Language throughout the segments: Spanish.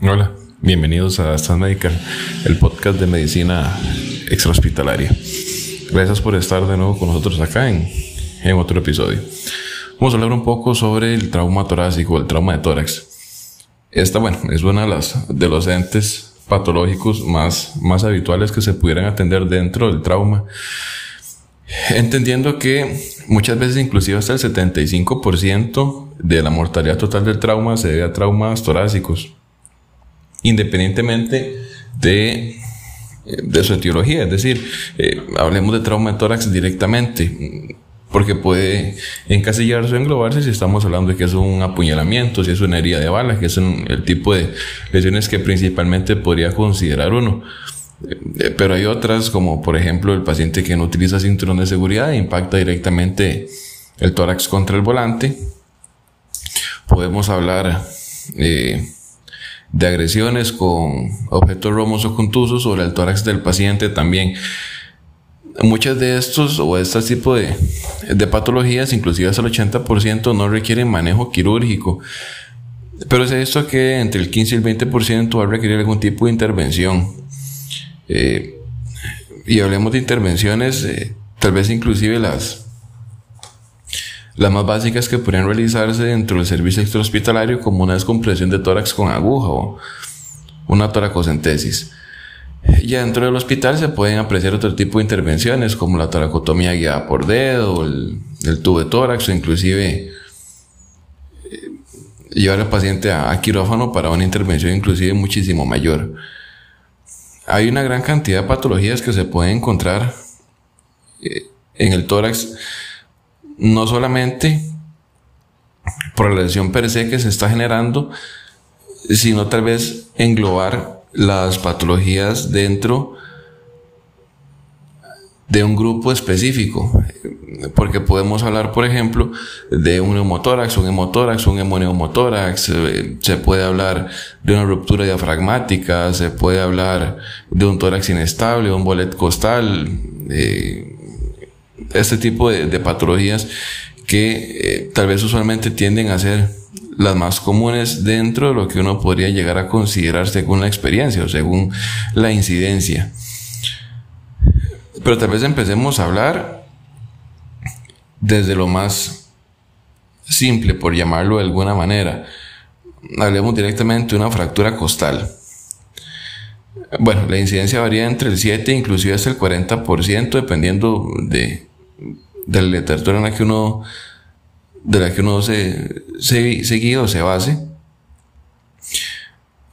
Hola, bienvenidos a Estás Medical, el podcast de medicina extrahospitalaria. Gracias por estar de nuevo con nosotros acá en, en otro episodio. Vamos a hablar un poco sobre el trauma torácico, el trauma de tórax. Esta, bueno, es una de los entes patológicos más, más habituales que se pudieran atender dentro del trauma. Entendiendo que muchas veces inclusive hasta el 75% de la mortalidad total del trauma se debe a traumas torácicos independientemente de, de su etiología. Es decir, eh, hablemos de trauma de tórax directamente, porque puede encasillarse o englobarse si estamos hablando de que es un apuñalamiento, si es una herida de bala, que es el tipo de lesiones que principalmente podría considerar uno. Eh, pero hay otras, como por ejemplo el paciente que no utiliza cinturón de seguridad e impacta directamente el tórax contra el volante. Podemos hablar eh, de agresiones con objetos romos o contusos sobre el tórax del paciente también. Muchas de estos o este tipo de, de patologías, inclusive hasta el 80%, no requieren manejo quirúrgico. Pero es esto que entre el 15 y el 20% va a requerir algún tipo de intervención. Eh, y hablemos de intervenciones, eh, tal vez inclusive las, las más básicas que podrían realizarse dentro del servicio extrahospitalario como una descompresión de tórax con aguja o una toracocentesis. Ya dentro del hospital se pueden apreciar otro tipo de intervenciones como la toracotomía guiada por dedo, el, el tubo de tórax o inclusive eh, llevar al paciente a, quirófano para una intervención inclusive muchísimo mayor. Hay una gran cantidad de patologías que se pueden encontrar eh, en el tórax no solamente por la lesión per se que se está generando, sino tal vez englobar las patologías dentro de un grupo específico. Porque podemos hablar, por ejemplo, de un neumotórax, un hemotórax, un hemoneumotórax, eh, se puede hablar de una ruptura diafragmática, se puede hablar de un tórax inestable, un bolet costal, eh, este tipo de, patologías que eh, tal vez usualmente tienden a ser las más comunes dentro de lo que uno podría llegar a considerar según la experiencia o según la incidencia. Pero tal vez empecemos a hablar desde lo más simple, por llamarlo de alguna manera. Hablemos directamente de una fractura costal. Bueno, la incidencia varía entre el 7 e inclusive hasta el 40% dependiendo de, de la literatura en la que uno, de la que uno se, se, se o se base.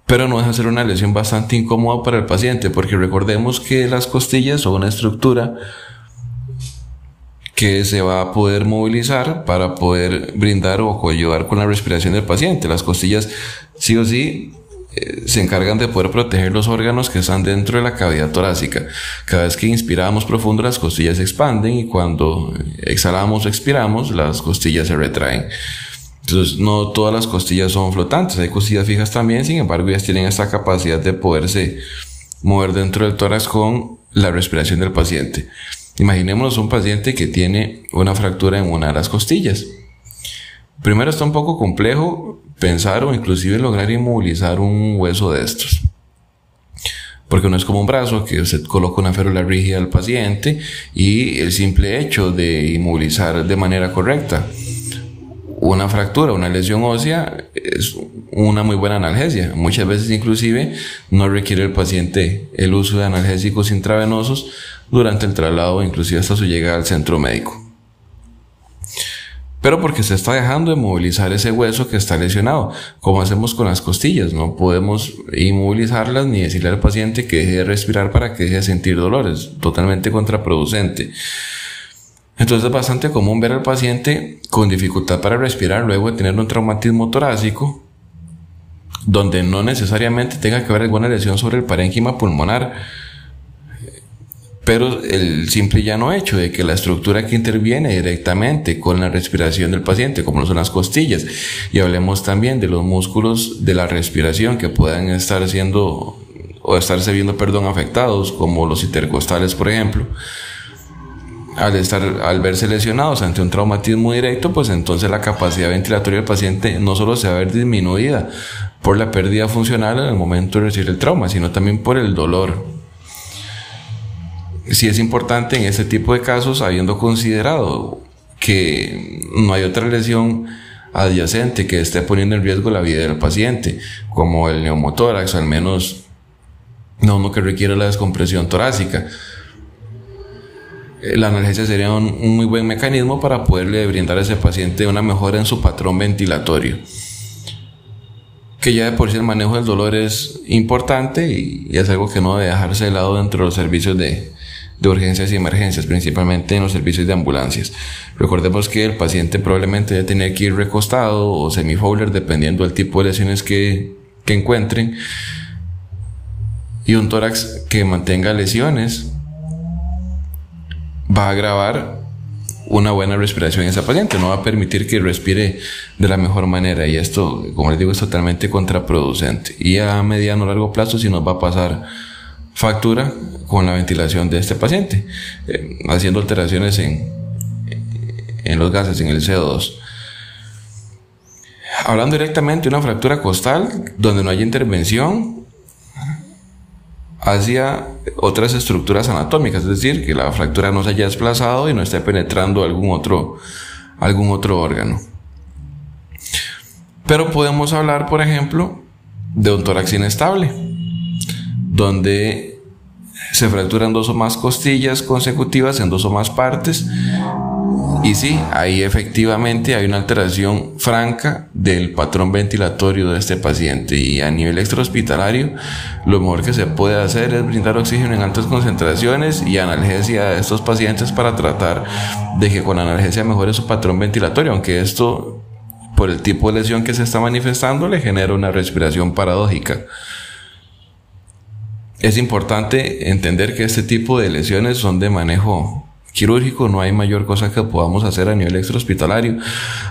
Pero no deja de ser una lesión bastante incómoda para el paciente, porque recordemos que las costillas son una estructura que se va a poder movilizar para poder brindar o ayudar con la respiración del paciente. Las costillas sí o sí eh, se encargan de poder proteger los órganos que están dentro de la cavidad torácica. Cada vez que inspiramos profundo, las costillas se expanden y cuando exhalamos o expiramos, las costillas se retraen. Entonces, no todas las costillas son flotantes, hay costillas fijas también, sin embargo, ellas tienen esta capacidad de poderse mover dentro del tórax con la respiración del paciente. Imaginémonos un paciente que tiene una fractura en una de las costillas. Primero está un poco complejo pensar o inclusive lograr inmovilizar un hueso de estos. Porque no es como un brazo que usted coloca una férula rígida al paciente y el simple hecho de inmovilizar de manera correcta una fractura, una lesión ósea es una muy buena analgesia. Muchas veces inclusive no requiere el paciente el uso de analgésicos intravenosos durante el traslado, inclusive hasta su llegada al centro médico pero porque se está dejando de movilizar ese hueso que está lesionado. Como hacemos con las costillas, no podemos inmovilizarlas ni decirle al paciente que deje de respirar para que deje de sentir dolores, totalmente contraproducente. Entonces es bastante común ver al paciente con dificultad para respirar luego de tener un traumatismo torácico, donde no necesariamente tenga que haber alguna lesión sobre el parénquima pulmonar, pero el simple y llano hecho de que la estructura que interviene directamente con la respiración del paciente, como son las costillas, y hablemos también de los músculos de la respiración que puedan estar siendo o estarse viendo, perdón, afectados, como los intercostales, por ejemplo, al estar, al verse lesionados ante un traumatismo directo, pues entonces la capacidad ventilatoria del paciente no solo se va a ver disminuida, por la pérdida funcional en el momento de recibir el trauma, sino también por el dolor. Sí es importante en este tipo de casos, habiendo considerado que no hay otra lesión adyacente que esté poniendo en riesgo la vida del paciente, como el neumotórax, al menos no uno que requiere la descompresión torácica. La analgesia sería un, muy buen mecanismo para poderle brindar a ese paciente una mejora en su patrón ventilatorio. Que ya de por sí el manejo del dolor es importante y es algo que no debe dejarse de lado dentro de los servicios de, de urgencias y emergencias, principalmente en los servicios de ambulancias. Recordemos que el paciente probablemente debe tener que ir recostado o semifowler dependiendo del tipo de lesiones que, que encuentren. Y un tórax que mantenga lesiones va a agravar una buena respiración en esa paciente, no va a permitir que respire de la mejor manera y esto, como les digo, es totalmente contraproducente. Y a mediano o largo plazo si nos va a pasar factura con la ventilación de este paciente, eh, haciendo alteraciones en, en los gases, en el CO2. Hablando directamente de una fractura costal, donde no hay intervención hacia otras estructuras anatómicas, es decir, que la fractura no se haya desplazado y no esté penetrando algún otro, algún otro órgano. Pero podemos hablar, por ejemplo, de un tórax inestable, donde se fracturan dos o más costillas consecutivas en dos o más partes. Y sí, ahí efectivamente hay una alteración franca del patrón ventilatorio de este paciente. Y a nivel extrahospitalario, lo mejor que se puede hacer es brindar oxígeno en altas concentraciones y analgesia a estos pacientes para tratar de que con analgesia mejore su patrón ventilatorio. Aunque esto, por el tipo de lesión que se está manifestando, le genera una respiración paradójica es importante entender que este tipo de lesiones son de manejo quirúrgico, no hay mayor cosa que podamos hacer a nivel extrahospitalario.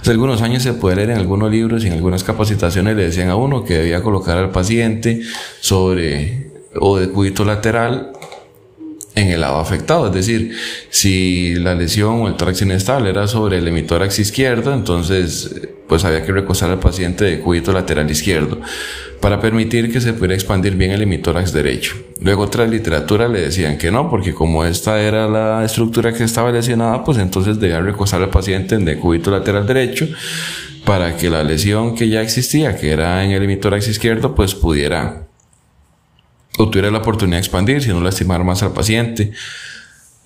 Hace algunos años se puede leer en algunos libros y en algunas capacitaciones le decían a uno que debía colocar al paciente sobre o de cúbito lateral en el lado afectado. Es decir, si la lesión o el tórax inestable era sobre el hemitórax izquierdo, entonces pues había que recostar al paciente de cúbito lateral izquierdo para permitir que se pudiera expandir bien el hemitórax derecho. Luego otra literatura le decían que no, porque como esta era la estructura que estaba lesionada, pues entonces debía recostar al paciente en decúbito lateral derecho para que la lesión que ya existía, que era en el hemitórax izquierdo, pues pudiera o tuviera la oportunidad de expandir, si no lastimar más al paciente.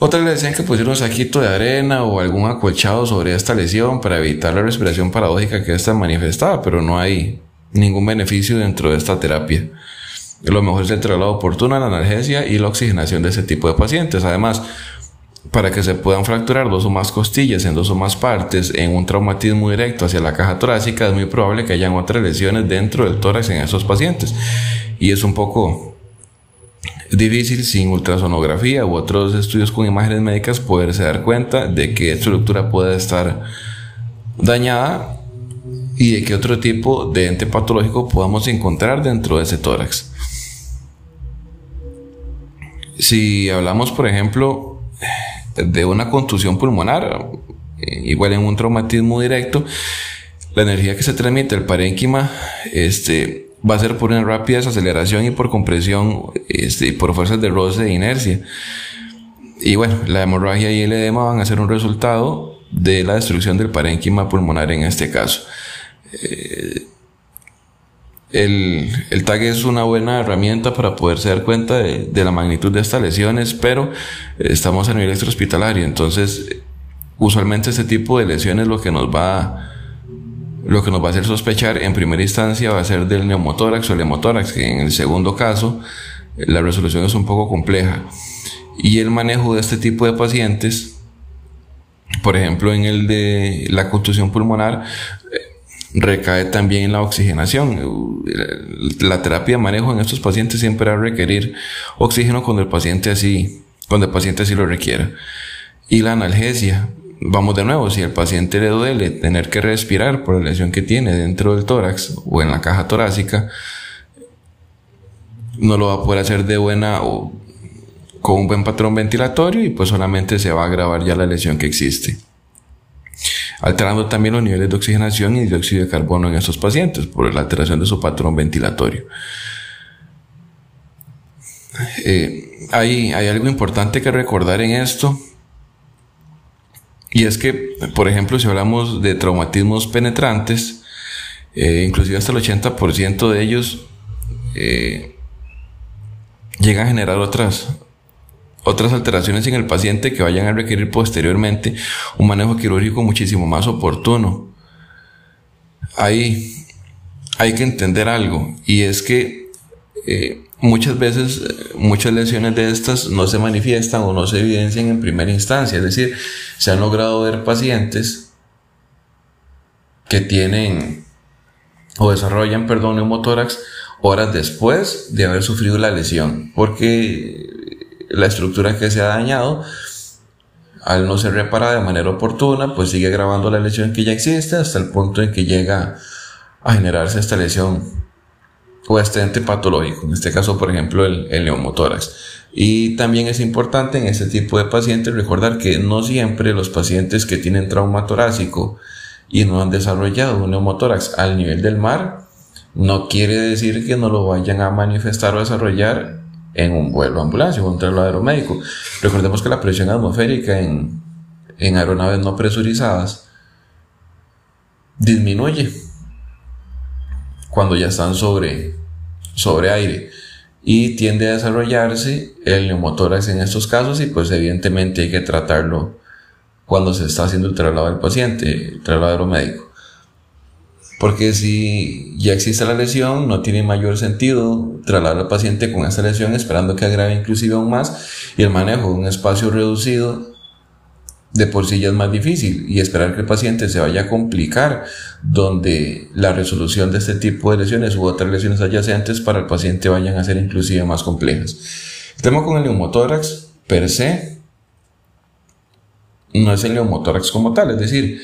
Otras le decían que pusiera un saquito de arena o algún acolchado sobre esta lesión para evitar la respiración paradójica que esta manifestaba, pero no hay ningún beneficio dentro de esta terapia. Lo mejor es el traslado oportuno la analgesia y la oxigenación de ese tipo de pacientes. Además, para que se puedan fracturar dos o más costillas en dos o más partes en un traumatismo directo hacia la caja torácica, es muy probable que hayan otras lesiones dentro del tórax en esos pacientes. Y es un poco difícil sin ultrasonografía u otros estudios con imágenes médicas poderse dar cuenta de qué estructura puede estar dañada y de qué otro tipo de ente patológico podamos encontrar dentro de ese tórax. Si hablamos, por ejemplo, de una contusión pulmonar, eh, igual en un traumatismo directo, la energía que se transmite al parénquima este, va a ser por una rápida desaceleración y por compresión este, y por fuerzas de roce de inercia. Y bueno, la hemorragia y el edema van a ser un resultado de la destrucción del parénquima pulmonar en este caso. Eh, el, el, tag es una buena herramienta para poderse dar cuenta de, la magnitud de estas lesiones, pero estamos a nivel extrahospitalario, entonces usualmente este tipo de lesiones lo que nos va lo que nos va a hacer sospechar en primera instancia va a ser del neumotórax o el hemotórax, que en el segundo caso la resolución es un poco compleja. Y el manejo de este tipo de pacientes, por ejemplo en el de la contusión pulmonar, recae también en la oxigenación. La terapia de manejo en estos pacientes siempre va a requerir oxígeno cuando el paciente así, cuando el paciente así lo requiera. Y la analgesia. Vamos de nuevo, si el paciente le duele tener que respirar por la lesión que tiene dentro del tórax o en la caja torácica, no lo va a poder hacer de buena o con un buen patrón ventilatorio y pues solamente se va a agravar ya la lesión que existe. alterando también los niveles de oxigenación y dióxido de carbono en estos pacientes por la alteración de su patrón ventilatorio. Eh, hay, hay algo importante que recordar en esto, y es que, por ejemplo, si hablamos de traumatismos penetrantes, eh, inclusive hasta el 80% de ellos eh, llegan a generar otras, otras alteraciones en el paciente que vayan a requerir posteriormente un manejo quirúrgico muchísimo más oportuno. Hay, hay que entender algo y es que eh, muchas veces muchas lesiones de estas no se manifiestan o no se evidencian en primera instancia, es decir, se han logrado ver pacientes que tienen o desarrollan, perdón, neumotórax horas después de haber sufrido la lesión, porque la estructura que se ha dañado, al no ser reparada de manera oportuna, pues sigue agravando la lesión que ya existe hasta el punto en que llega a generarse esta lesión o este ente patológico, en este caso, por ejemplo, el, el neumotórax. Y también es importante en este tipo de pacientes recordar que no siempre los pacientes que tienen trauma torácico y no han desarrollado un neumotórax al nivel del mar, no quiere decir que no lo vayan a manifestar o desarrollar en un vuelo ambulancia o un traslado médico. Recordemos que la presión atmosférica en, en aeronaves no presurizadas disminuye cuando ya están sobre, sobre aire y tiende a desarrollarse el neumotórax en estos casos y pues evidentemente hay que tratarlo cuando se está haciendo el traslado del paciente, el traslado médico. Porque si ya existe la lesión, no tiene mayor sentido trasladar al paciente con esa lesión esperando que agrave inclusive aún más y el manejo de un espacio reducido de por sí ya es más difícil y esperar que el paciente se vaya a complicar donde la resolución de este tipo de lesiones u otras lesiones adyacentes para el paciente vayan a ser inclusive más complejas. El tema con el neumotórax per se no es el neumotórax como tal, es decir,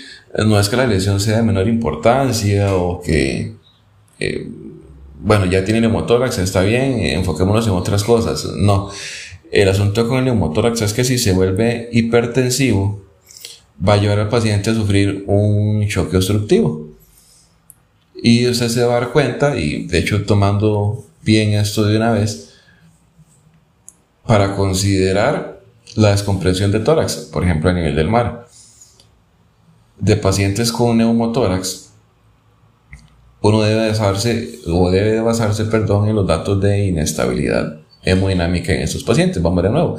no es que la lesión sea de menor importancia o que, eh, bueno, ya tiene neumotórax, está bien, enfoquémonos en otras cosas. No, el asunto con el neumotórax es que si se vuelve hipertensivo, va a llevar al paciente a sufrir un choque obstructivo. Y usted se va a dar cuenta, y de hecho tomando bien esto de una vez, para considerar la descompresión de tórax, por ejemplo a nivel del mar de pacientes con neumotórax, uno debe basarse, o debe basarse, perdón, en los datos de inestabilidad hemodinámica en estos pacientes. Vamos de nuevo.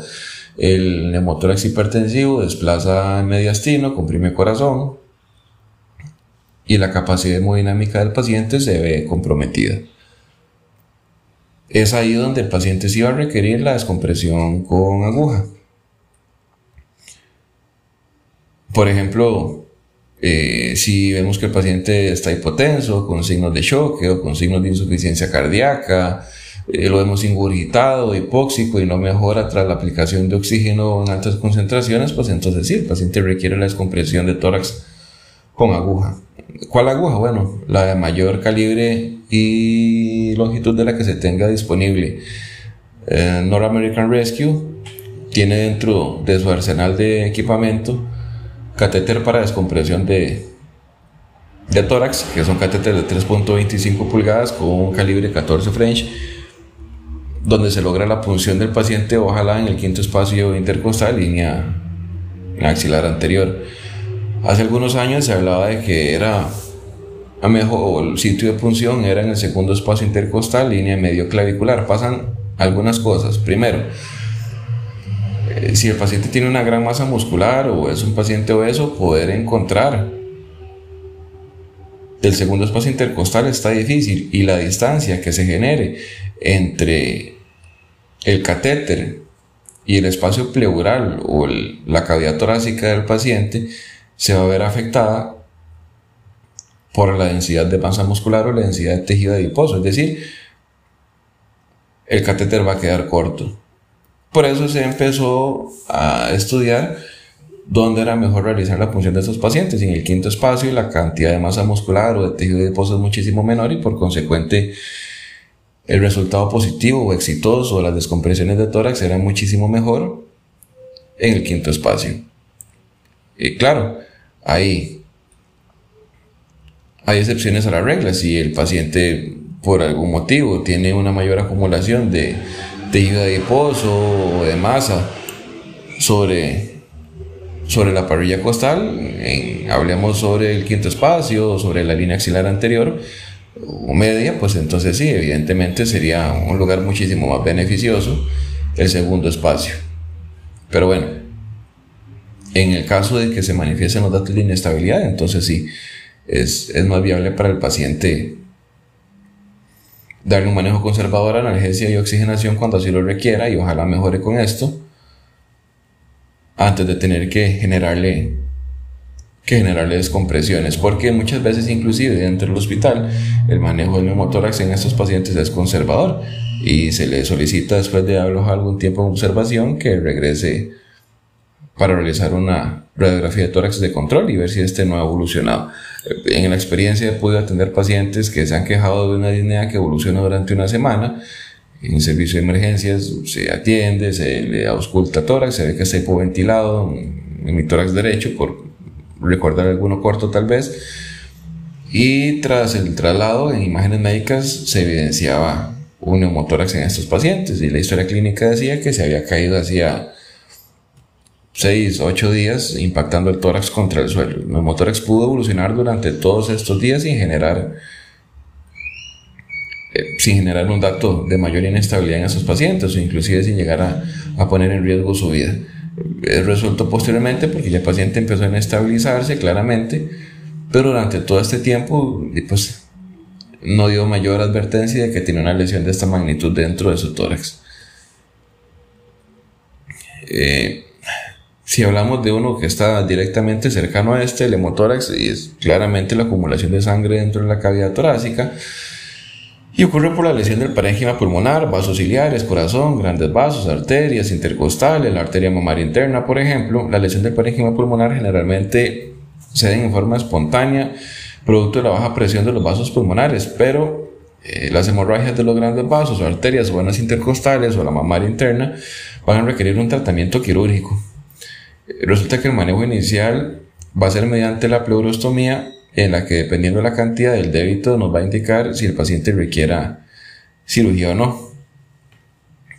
El neumotórax hipertensivo desplaza mediastino, comprime corazón y la capacidad hemodinámica del paciente se ve comprometida. Es ahí donde el paciente sí va a requerir la descompresión con aguja. Por ejemplo, eh, si vemos que el paciente está hipotenso, con signos de choque o con signos de insuficiencia cardíaca, eh, lo vemos ingurgitado, hipóxico y no mejora tras la aplicación de oxígeno en altas concentraciones, pues entonces sí, el paciente requiere la descompresión de tórax con aguja. ¿Cuál aguja? Bueno, la de mayor calibre y longitud de la que se tenga disponible. Eh, North American Rescue tiene dentro de su arsenal de equipamiento catéter para descompresión de, de tórax, que son catéteres de 3.25 pulgadas con un calibre 14 French, donde se logra la punción del paciente, ojalá en el quinto espacio intercostal, línea axilar anterior. Hace algunos años se hablaba de que era a mejor el sitio de punción era en el segundo espacio intercostal, línea medio clavicular. Pasan algunas cosas. Primero, eh, si el paciente tiene una gran masa muscular o es un paciente obeso, poder encontrar el segundo espacio intercostal está difícil y la distancia que se genere entre el catéter y el espacio pleural o la cavidad torácica del paciente se va a ver afectada por la densidad de masa muscular o la densidad de tejido adiposo, es decir, el catéter va a quedar corto. Por eso se empezó a estudiar dónde era mejor realizar la punción de estos pacientes. En el quinto espacio la cantidad de masa muscular o de tejido de es muchísimo menor y por consecuente el resultado positivo o exitoso de las descompresiones de tórax era muchísimo mejor en el quinto espacio. Y claro, hay hay excepciones a la regla. Si el paciente por algún motivo tiene una mayor acumulación de tejido adiposo o de masa sobre, sobre la parrilla costal, hablemos sobre el quinto espacio, sobre la línea axilar anterior o media, pues entonces sí, evidentemente sería un lugar muchísimo más beneficioso el segundo espacio. Pero bueno, en el caso de que se manifiesten los datos de inestabilidad, entonces sí, es, es más viable para el paciente darle un manejo conservador, analgesia y oxigenación cuando así lo requiera y ojalá mejore con esto antes de tener que generarle que generarle descompresiones, porque muchas veces inclusive dentro del hospital el manejo del neumotórax en estos pacientes es conservador y se le solicita después de algún tiempo de observación que regrese para realizar una radiografía de tórax de control y ver si este no ha evolucionado. En la experiencia podido atender pacientes que se han quejado de una disnea que evoluciona durante una semana. En servicio de emergencias se atiende, se le ausculta tórax, se ve que está hipoventilado en mi tórax derecho, por recordar alguno corto tal vez. Y tras el traslado en imágenes médicas se evidenciaba un neumotórax en estos pacientes y la historia clínica decía que se había caído hacia 6, 8 días impactando el tórax contra el suelo. El neumotórax pudo evolucionar durante todos estos días sin generar, eh, sin generar un dato de mayor inestabilidad en esos pacientes o inclusive sin llegar a, a poner en riesgo su vida. Es resuelto posteriormente porque ya el paciente empezó a inestabilizarse claramente, pero durante todo este tiempo pues, no dio mayor advertencia de que tiene una lesión de esta magnitud dentro de su tórax. Eh, si hablamos de uno que está directamente cercano a este, el hemotórax, es claramente la acumulación de sangre dentro de la cavidad torácica y ocurre por la lesión del parénquima pulmonar, vasos ciliares, corazón, grandes vasos, arterias intercostales, la arteria mamaria interna, por ejemplo. La lesión del parénquima pulmonar generalmente se da en forma espontánea, producto de la baja presión de los vasos pulmonares, pero eh, las hemorragias de los grandes vasos o arterias o venas intercostales o la mamaria interna van a requerir un tratamiento quirúrgico. Resulta que el manejo inicial va a ser mediante la pleurostomía, en la que dependiendo de la cantidad del débito nos va a indicar si el paciente requiera cirugía o no.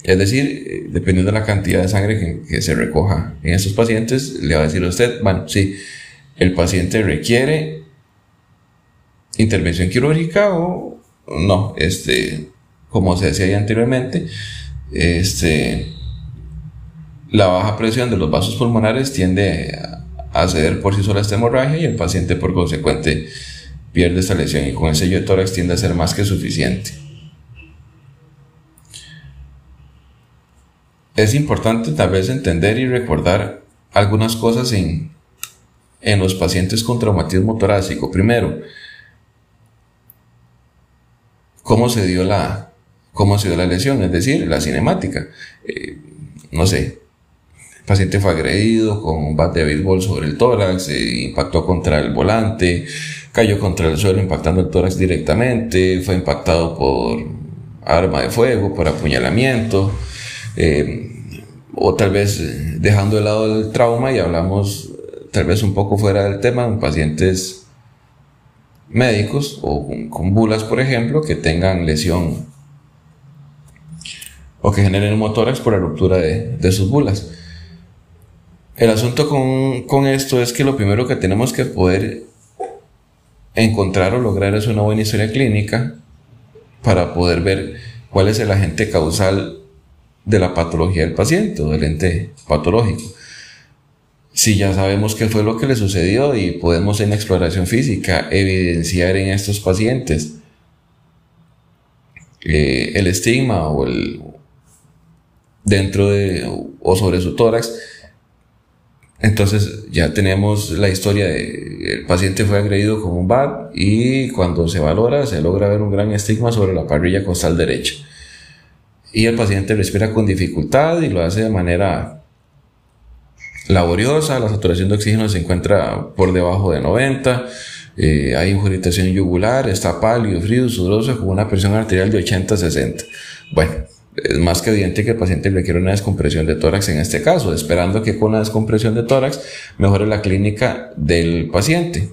Es decir, eh, dependiendo de la cantidad de sangre que, se recoja en estos pacientes, le va a decir a usted, bueno, si el paciente requiere intervención quirúrgica o no, este, como se decía anteriormente, este, la baja presión de los vasos pulmonares tiende a ceder por sí sola esta hemorragia y el paciente por consecuente pierde esta lesión y con el sello de tórax tiende a ser más que suficiente. Es importante tal vez entender y recordar algunas cosas en, en los pacientes con traumatismo torácico. Primero, cómo se dio la, cómo se dio la lesión, es decir, la cinemática. Eh, no sé, paciente fue agredido con un bate de béisbol sobre el tórax, impactó contra el volante, cayó contra el suelo impactando el tórax directamente, fue impactado por arma de fuego, por apuñalamiento, eh, o tal vez dejando de lado el trauma y hablamos tal vez un poco fuera del tema, en pacientes médicos o con, bulas, por ejemplo, que tengan lesión o que generen un motórax por la ruptura de, de sus bulas. El asunto con, esto es que lo primero que tenemos que poder encontrar o lograr es una buena historia clínica para poder ver cuál es el agente causal de la patología del paciente o del ente patológico. Si ya sabemos qué fue lo que le sucedió y podemos en exploración física evidenciar en estos pacientes eh, el estigma o el dentro de o sobre su tórax, entonces ya tenemos la historia de el paciente fue agredido con un BAT y cuando se valora se logra ver un gran estigma sobre la parrilla costal derecha. Y el paciente respira con dificultad y lo hace de manera laboriosa, la saturación de oxígeno se encuentra por debajo de 90, eh, hay injuritación yugular, está pálido, frío, sudoroso, con una presión arterial de 80-60. Bueno, es más que evidente que el paciente requiere una descompresión de tórax en este caso, esperando que con la descompresión de tórax mejore la clínica del paciente.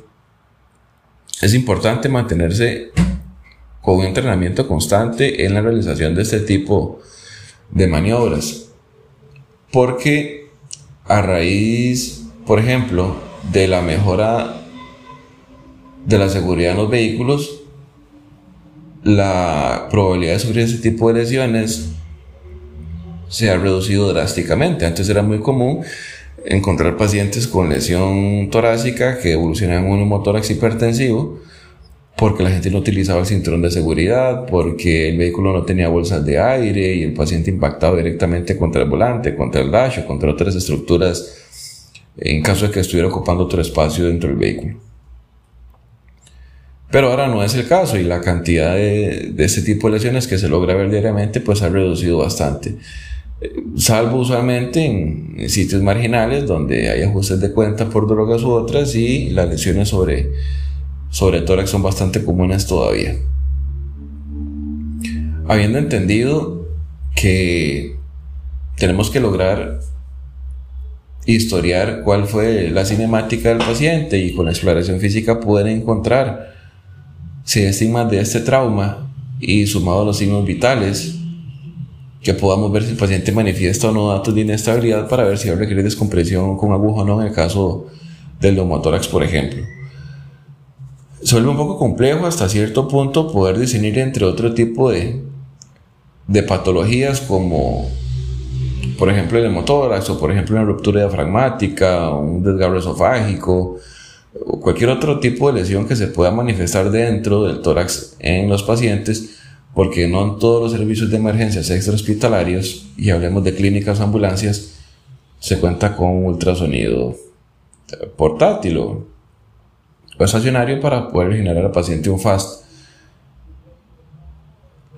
es importante mantenerse con un entrenamiento constante en la realización de este tipo de maniobras. Porque a raíz, por ejemplo, de la mejora de la seguridad en los vehículos, la probabilidad de sufrir ese tipo de lesiones se ha reducido drásticamente. Antes era muy común encontrar pacientes con lesión torácica que evolucionaban un hemotórax hipertensivo porque la gente no utilizaba el cinturón de seguridad, porque el vehículo no tenía bolsas de aire y el paciente impactaba directamente contra el volante, contra el dash o contra otras estructuras en caso de que estuviera ocupando otro espacio dentro del vehículo. Pero ahora no es el caso y la cantidad de, de este tipo de lesiones que se logra ver diariamente pues ha reducido bastante salvo usualmente en, sitios marginales donde hay ajustes de cuenta por drogas u otras y las lesiones sobre, sobre tórax son bastante comunes todavía. Habiendo entendido que tenemos que lograr historiar cuál fue la cinemática del paciente y con exploración física poder encontrar si hay estigmas de este trauma y sumado a los signos vitales que podamos ver si el paciente manifiesta o no datos de inestabilidad para ver si va a requerir descompresión con aguja o no en el caso del neumotórax, por ejemplo. Se vuelve un poco complejo hasta cierto punto poder discernir entre otro tipo de, de patologías como por ejemplo el hemotórax o por ejemplo una ruptura diafragmática, un desgarro esofágico o cualquier otro tipo de lesión que se pueda manifestar dentro del tórax en los pacientes porque no en todos los servicios de emergencias extrahospitalarios, y hablemos de clínicas o ambulancias, se cuenta con ultrasonido portátil o, estacionario para poder generar al paciente un FAST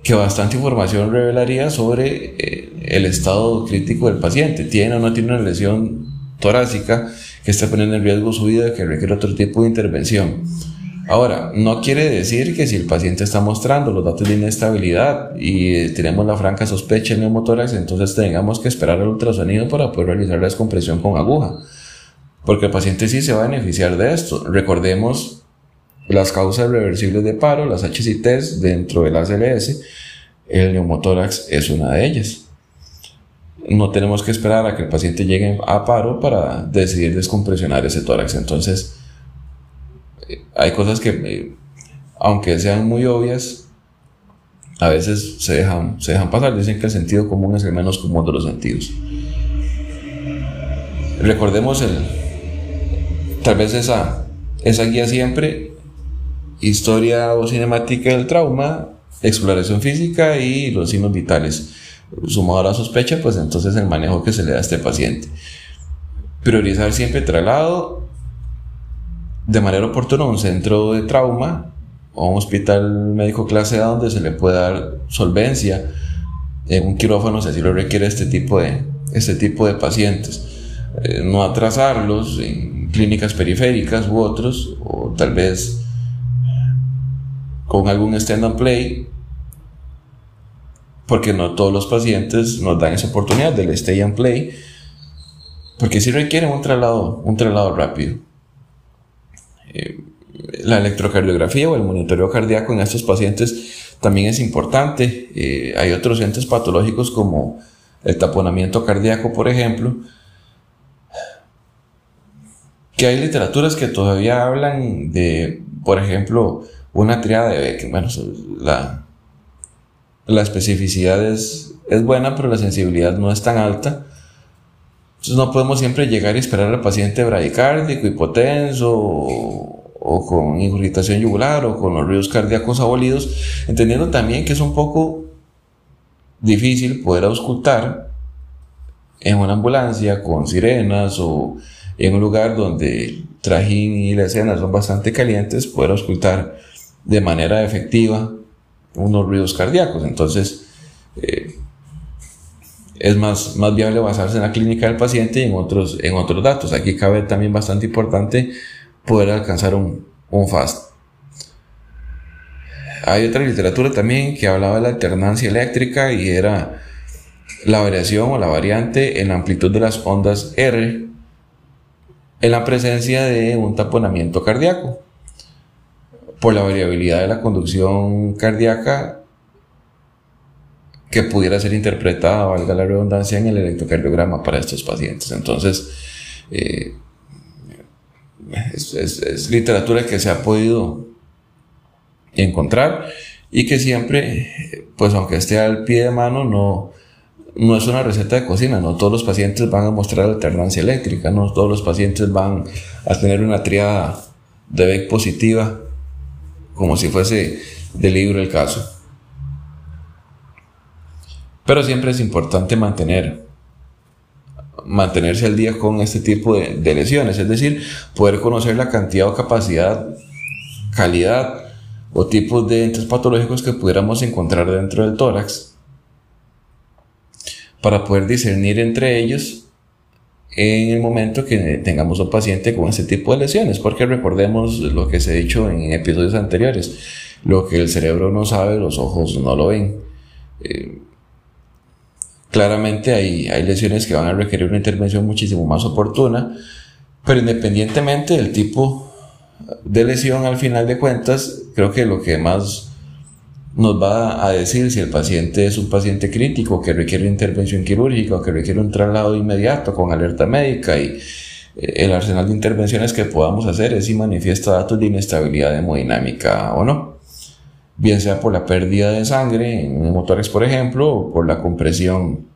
que bastante información revelaría sobre eh, el estado crítico del paciente. ¿Tiene o no tiene una lesión torácica que está poniendo en riesgo su vida, que requiere otro tipo de intervención? Ahora, no quiere decir que si el paciente está mostrando los datos de inestabilidad y tenemos la franca sospecha en neumotórax, entonces tengamos que esperar el ultrasonido para poder realizar la descompresión con aguja. Porque el paciente sí se va a beneficiar de esto. Recordemos las causas reversibles de paro, las HCTs dentro del ACLS, el neumotórax es una de ellas. No tenemos que esperar a que el paciente llegue a paro para decidir descompresionar ese tórax. Entonces, hay cosas que, eh, aunque sean muy obvias, a veces se dejan, se dejan pasar. Dicen que el sentido común es el menos común de los sentidos. Recordemos el, tal vez esa, esa guía siempre, historia o cinemática del trauma, exploración física y los signos vitales. Sumado a la sospecha, pues entonces el manejo que se le da a este paciente. Priorizar siempre traslado de manera oportuna un centro de trauma o un hospital médico clase A donde se le pueda dar solvencia en un quirófano si así lo requiere este tipo de, este tipo de pacientes. Eh, no atrasarlos en clínicas periféricas u otros, o tal vez con algún stand and play, porque no todos los pacientes nos dan esa oportunidad del stay and play, porque si requieren un traslado, un traslado rápido. Eh, la electrocardiografía o el monitoreo cardíaco en estos pacientes también es importante. Eh, hay otros entes patológicos como el taponamiento cardíaco, por ejemplo, que hay literaturas que todavía hablan de, por ejemplo, una triada de Beck. Bueno, la, la especificidad es, es buena, pero la sensibilidad no es tan alta. Entonces no podemos siempre llegar y esperar al paciente bradicárdico, hipotenso o, con irritación yugular o con los ruidos cardíacos abolidos, entendiendo también que es un poco difícil poder auscultar en una ambulancia con sirenas o en un lugar donde trajín y la escena son bastante calientes, poder auscultar de manera efectiva unos ruidos cardíacos. Entonces, eh, es más, más viable basarse en la clínica del paciente y en otros, en otros datos. Aquí cabe también bastante importante poder alcanzar un, un FAST. Hay otra literatura también que hablaba de la alternancia eléctrica y era la variación o la variante en la amplitud de las ondas R en la presencia de un taponamiento cardíaco. Por la variabilidad de la conducción cardíaca que pudiera ser interpretada, valga la redundancia, en el electrocardiograma para estos pacientes. Entonces, eh, es, literatura que se ha podido encontrar y que siempre, pues aunque esté al pie de mano, no, no es una receta de cocina, no todos los pacientes van a mostrar alternancia eléctrica, no todos los pacientes van a tener una triada de BEC positiva, como si fuese de libro el caso. Pero siempre es importante mantener mantenerse al día con este tipo de, de, lesiones, es decir, poder conocer la cantidad o capacidad, calidad o tipos de entes patológicos que pudiéramos encontrar dentro del tórax para poder discernir entre ellos en el momento que tengamos un paciente con este tipo de lesiones, porque recordemos lo que se ha dicho en episodios anteriores, lo que el cerebro no sabe, los ojos no lo ven. Eh, Claramente hay, hay lesiones que van a requerir una intervención muchísimo más oportuna, pero independientemente del tipo de lesión, al final de cuentas, creo que lo que más nos va a decir si el paciente es un paciente crítico que requiere intervención quirúrgica o que requiere un traslado inmediato con alerta médica y eh, el arsenal de intervenciones que podamos hacer es si manifiesta datos de inestabilidad hemodinámica o no. Bien sea por la pérdida de sangre en motores, por ejemplo, o por la compresión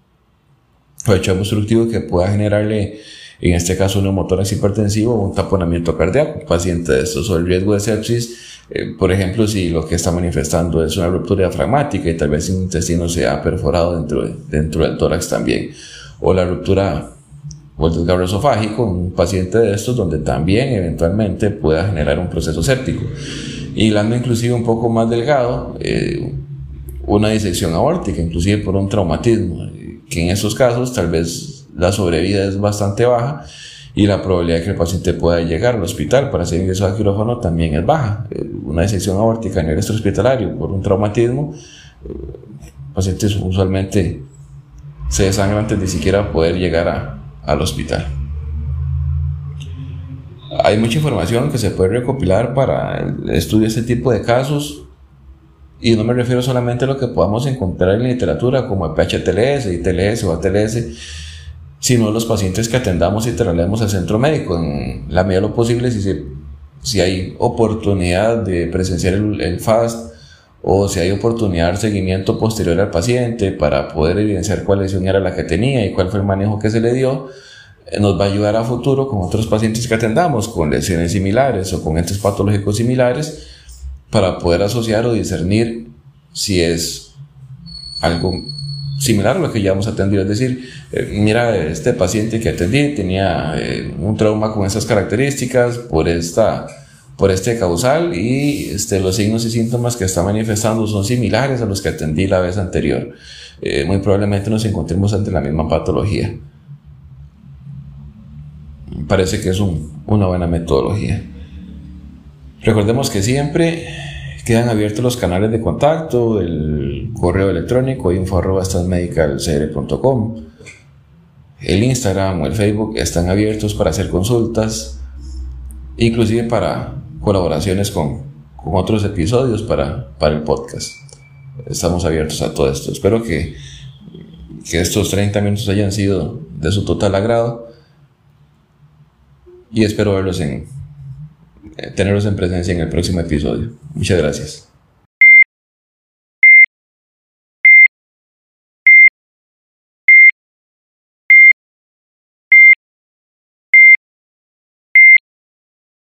o hecho obstructivo que pueda generarle, en este caso, un neumotórax hipertensivo o un taponamiento cardíaco, paciente de estos, o el riesgo de sepsis, eh, por ejemplo, si lo que está manifestando es una ruptura diafragmática y tal vez el intestino se ha perforado dentro, dentro del tórax también, o la ruptura o el desgarro esofágico, un paciente de estos donde también eventualmente pueda generar un proceso séptico. Y hilando inclusive un poco más delgado, eh, una disección aórtica, inclusive por un traumatismo, que en esos casos tal vez la sobrevida es bastante baja y la probabilidad de que el paciente pueda llegar al hospital para ser ingresado a quirófano también es baja. Eh, una disección aórtica en el hospitalario por un traumatismo, eh, pacientes usualmente se desangran antes de siquiera poder llegar a, al hospital hay mucha información que se puede recopilar para el estudio de este tipo de casos y no me refiero solamente a lo que podamos encontrar en la literatura como el PHTLS, ITLS o ATLS, sino los pacientes que atendamos y traslademos al centro médico en la medida de lo posible si, si hay oportunidad de presenciar el, el FAST o si hay oportunidad de seguimiento posterior al paciente para poder evidenciar cuál lesión era la que tenía y cuál fue el manejo que se le dio nos va a ayudar a futuro con otros pacientes que atendamos con lesiones similares o con entes patológicos similares para poder asociar o discernir si es algo similar a lo que ya hemos atendido. Es decir, eh, mira, este paciente que atendí tenía eh, un trauma con esas características por, esta, por este causal y este, los signos y síntomas que está manifestando son similares a los que atendí la vez anterior. Eh, muy probablemente nos encontremos ante la misma patología parece que es una buena metodología. Recordemos que siempre quedan abiertos los canales de contacto, el correo electrónico info.stansmedicalcr.com, el Instagram o el Facebook están abiertos para hacer consultas, inclusive para colaboraciones con, otros episodios para, para el podcast. Estamos abiertos a todo esto. Espero que, que estos 30 minutos hayan sido de su total agrado y espero verlos en, tenerlos en presencia en el próximo episodio. Muchas gracias.